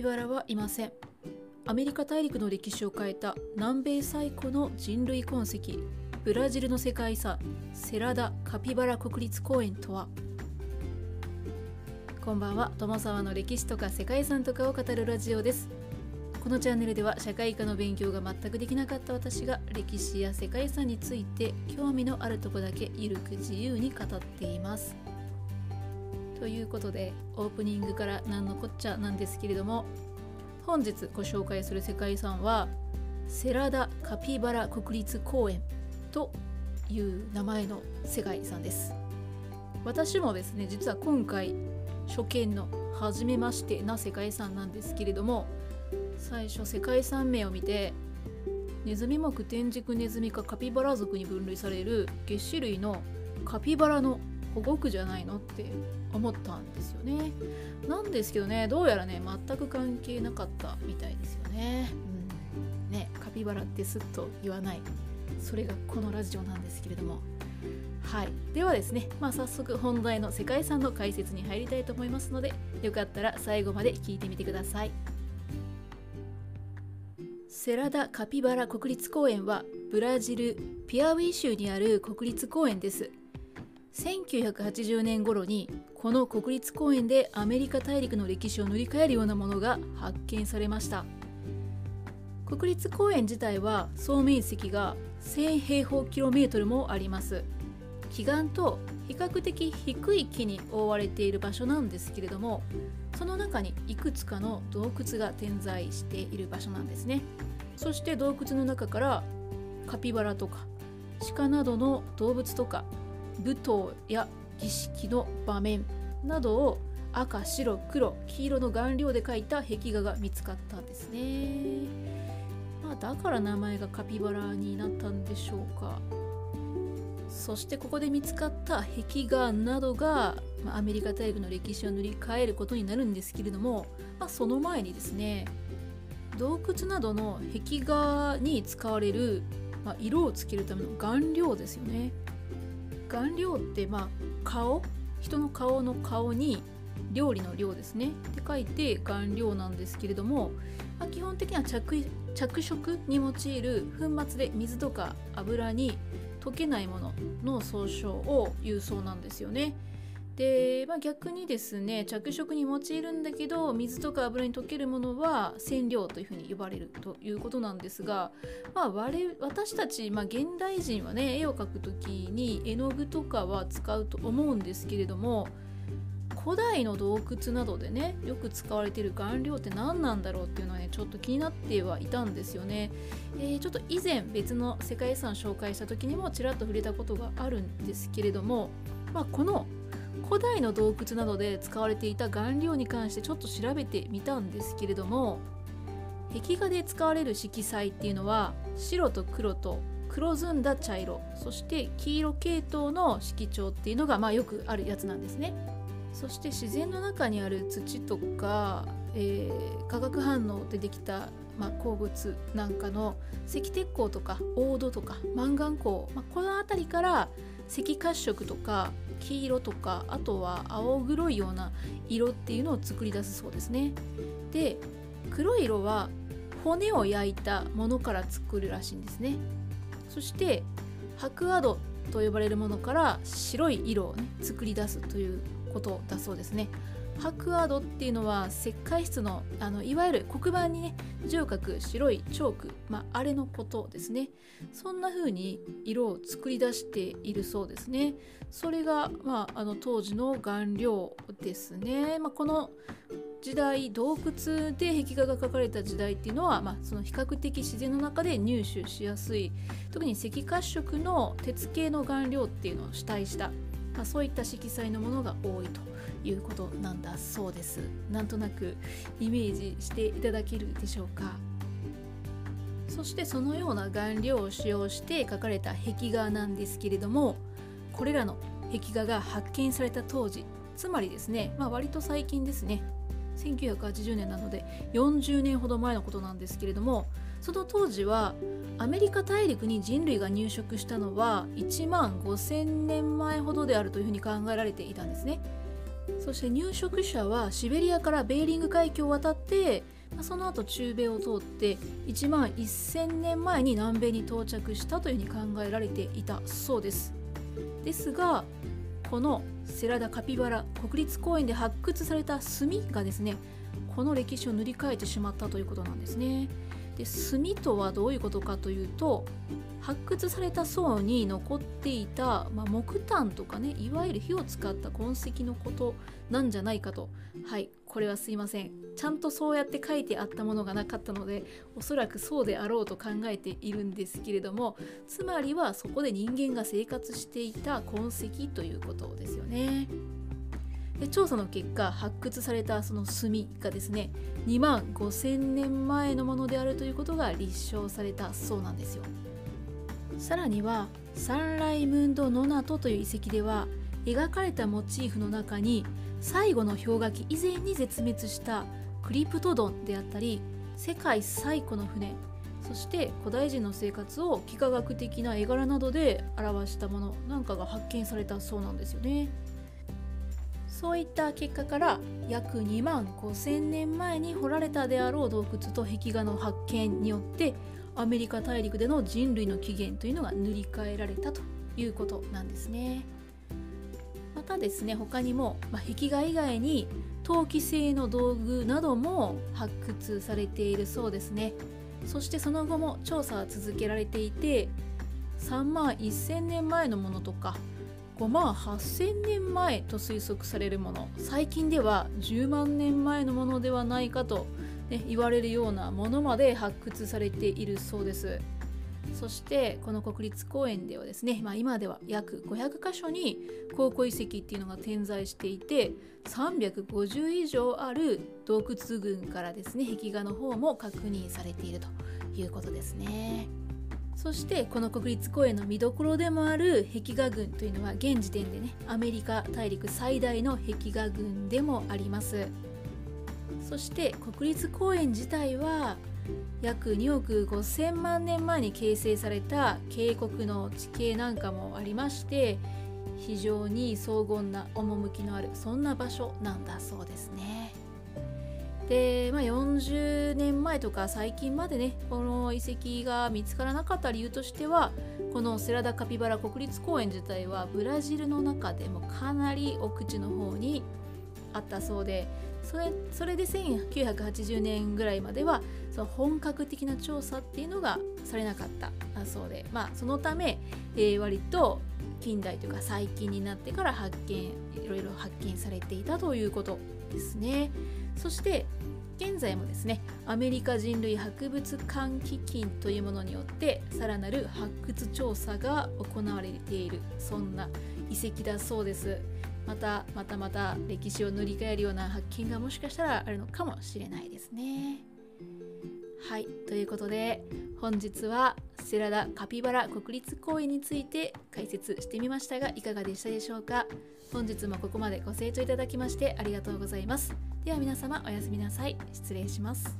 ピバラはいません。アメリカ大陸の歴史を変えた南米最古の人類痕跡ブラジルの世界遺産セラダ・カピバラ国立公園とは？こんばんは。友沢の歴史とか世界遺産とかを語るラジオです。このチャンネルでは社会科の勉強が全くできなかった私が歴史や世界遺産について興味のあるとこだけゆるく自由に語っています。ということでオープニングから何のこっちゃなんですけれども本日ご紹介する世界遺産はセラダ・カピバラ国立公園という名前の世界遺産です。私もですね実は今回初見の初めましてな世界遺産なんですけれども最初世界遺産名を見てネズミ目天竺ネズミかカピバラ属に分類される月種類のカピバラの保護区じゃないのって思ったんですよね。なんですけどねどうやらね全く関係なかったみたいですよね、うん、ねカピバラってすっと言わない。それがこのラジオなんですけれども。はい。ではですね、まあ、早速本題の世界遺産の解説に入りたいと思いますのでよかったら最後まで聞いてみてください。セラダ・カピバラ国立公園はブラジルピアウィ州にある国立公園です。1980年頃にこの国立公園でアメリカ大陸の歴史を塗り替えるようなものが発見されました。国立公園自体は総面積が1000平方キロメートルもあります。奇岩と比較的低い木に覆われている場所なんですけれどもその中にいくつかの洞窟が点在している場所なんですね。そして洞窟の中からカピバラとか鹿などの動物とか舞踏や儀式の場面などを赤白黒黄色の顔料で描いた壁画が見つかったんですね、まあ、だから名前がカピバラになったんでしょうか。そしてここで見つかった壁画などが、まあ、アメリカ大陸の歴史を塗り替えることになるんですけれども、まあ、その前にですね洞窟などの壁画に使われる、まあ、色をつけるための顔料ですよね。顔料ってまあ顔人の顔の顔に料理の量ですねって書いて顔料なんですけれども、まあ、基本的には着着色に用いる粉末で水とか油に溶けないものの総称を言うそうなんですよね。で、まあ、逆にですね着色に用いるんだけど水とか油に溶けるものは染料というふうに呼ばれるということなんですが、まあ、我私たち、まあ、現代人はね絵を描く時に絵の具とかは使うと思うんですけれども古代の洞窟などでねよく使われている顔料って何なんだろうっていうのはねちょっと気になってはいたんですよね、えー、ちょっと以前別の世界遺産紹介した時にもちらっと触れたことがあるんですけれども、まあ、この古代の洞窟などで使われていた顔料に関してちょっと調べてみたんですけれども壁画で使われる色彩っていうのは白と黒と黒ずんだ茶色そして黄色系統の色調っていうのがまあよくあるやつなんですね。そして自然の中にある土とか、えー、化学反応でできた、まあ、鉱物なんかの赤鉄鉱とか黄土とかマンガン鉱、まあ、この辺りから赤褐色とか黄色とかあとは青黒いような色っていうのを作り出すそうですね。で黒い色は骨を焼いたものから作るらしいんですね。そして白亜土と呼ばれるものから白い色をね作り出すということだそうですね。白亜土っていうのは石灰質のあのいわゆる黒板にね字を書く白いチョーク、まあ、あれのことですね。そんな風に色を作り出しているそうですね。それが、まあ、あの当時の顔料ですね、まあ、この時代洞窟で壁画が描かれた時代っていうのは、まあ、その比較的自然の中で入手しやすい。特に赤褐色の鉄系の顔料っていうのを主体した、まあ、そういった色彩のものが多いということなんだそうです。なんとなくイメージしていただけるでしょうか。そしてそのような顔料を使用して描かれた壁画なんですけれどもこれらの壁画が発見された当時つまりですね、まあ、割と最近ですね1980年なので40年ほど前のことなんですけれどもその当時はアメリカ大陸に人類が入植したのは1万5000年前ほどであるというふうに考えられていたんですね。そして入植者はシベリアからベーリング海峡を渡ってその後中米を通って1万1000年前に南米に到着したというふうに考えられていたそうですですがこのセラダカピバラ国立公園で発掘された炭がですねこの歴史を塗り替えてしまったということなんですね。で炭とはどういうことかというと発掘された層に残っていた、まあ、木炭とかねいわゆる火を使った痕跡のことなんじゃないかと。はいこれはすいません。ちゃんとそうやって書いてあったものがなかったのでおそらくそうであろうと考えているんですけれどもつまりはそこで人間が生活していた痕跡ということですよね。で調査の結果発掘されたその炭がですね2万5000年前のものであるということが立証されたそうなんですよ。さらにはサンライムンド・ノナトという遺跡では描かれたモチーフの中に最後の氷河期以前に絶滅したクリプトドンであったり世界最古の船そして古代人の生活を幾何学的な絵柄などで表したものなんかが発見されたそうなんですよね。そういった結果から約2万5,000年前に掘られたであろう洞窟と壁画の発見によってアメリカ大陸での人類の起源というのが塗り替えられたということなんですね。またですね他にも、まあ、壁画以外に陶器製の道具なども発掘されているそうですね。そしてその後も調査は続けられていて3万1000年前のものとか5万8000年前と推測されるもの最近では10万年前のものではないかと、ね、言われるようなものまで発掘されているそうですそしてこの国立公園ではですね、まあ、今では約500箇所に考古遺跡っていうのが点在していて350以上ある洞窟群からですね壁画の方も確認されているということですね。そしてこの国立公園の見どころでもある壁画群というのは現時点でねアメリカ大陸最大の壁画群でもありますそして国立公園自体は約2億5000万年前に形成された渓谷の地形なんかもありまして非常に荘厳な趣のあるそんな場所なんだそうですね。で、まあ、40年前とか最近までねこの遺跡が見つからなかった理由としてはこのセラダカピバラ国立公園自体はブラジルの中でもかなり奥地の方にあったそうでそれそれで1980年ぐらいまではその本格的な調査っていうのがされなかったそうで、まあ、そのため、えー、割と近代というか最近になってから発見いろいろ発見されていたということですね。そして現在もですねアメリカ人類博物館基金というものによってさらなる発掘調査が行われているそんな遺跡だそうですまたまたまた歴史を塗り替えるような発見がもしかしたらあるのかもしれないですね。はい。ということで本日はセラダカピバラ国立公園について解説してみましたがいかがでしたでしょうか？本日もここまでご清聴いただきましてありがとうございます。では皆様おやすみなさい。失礼します。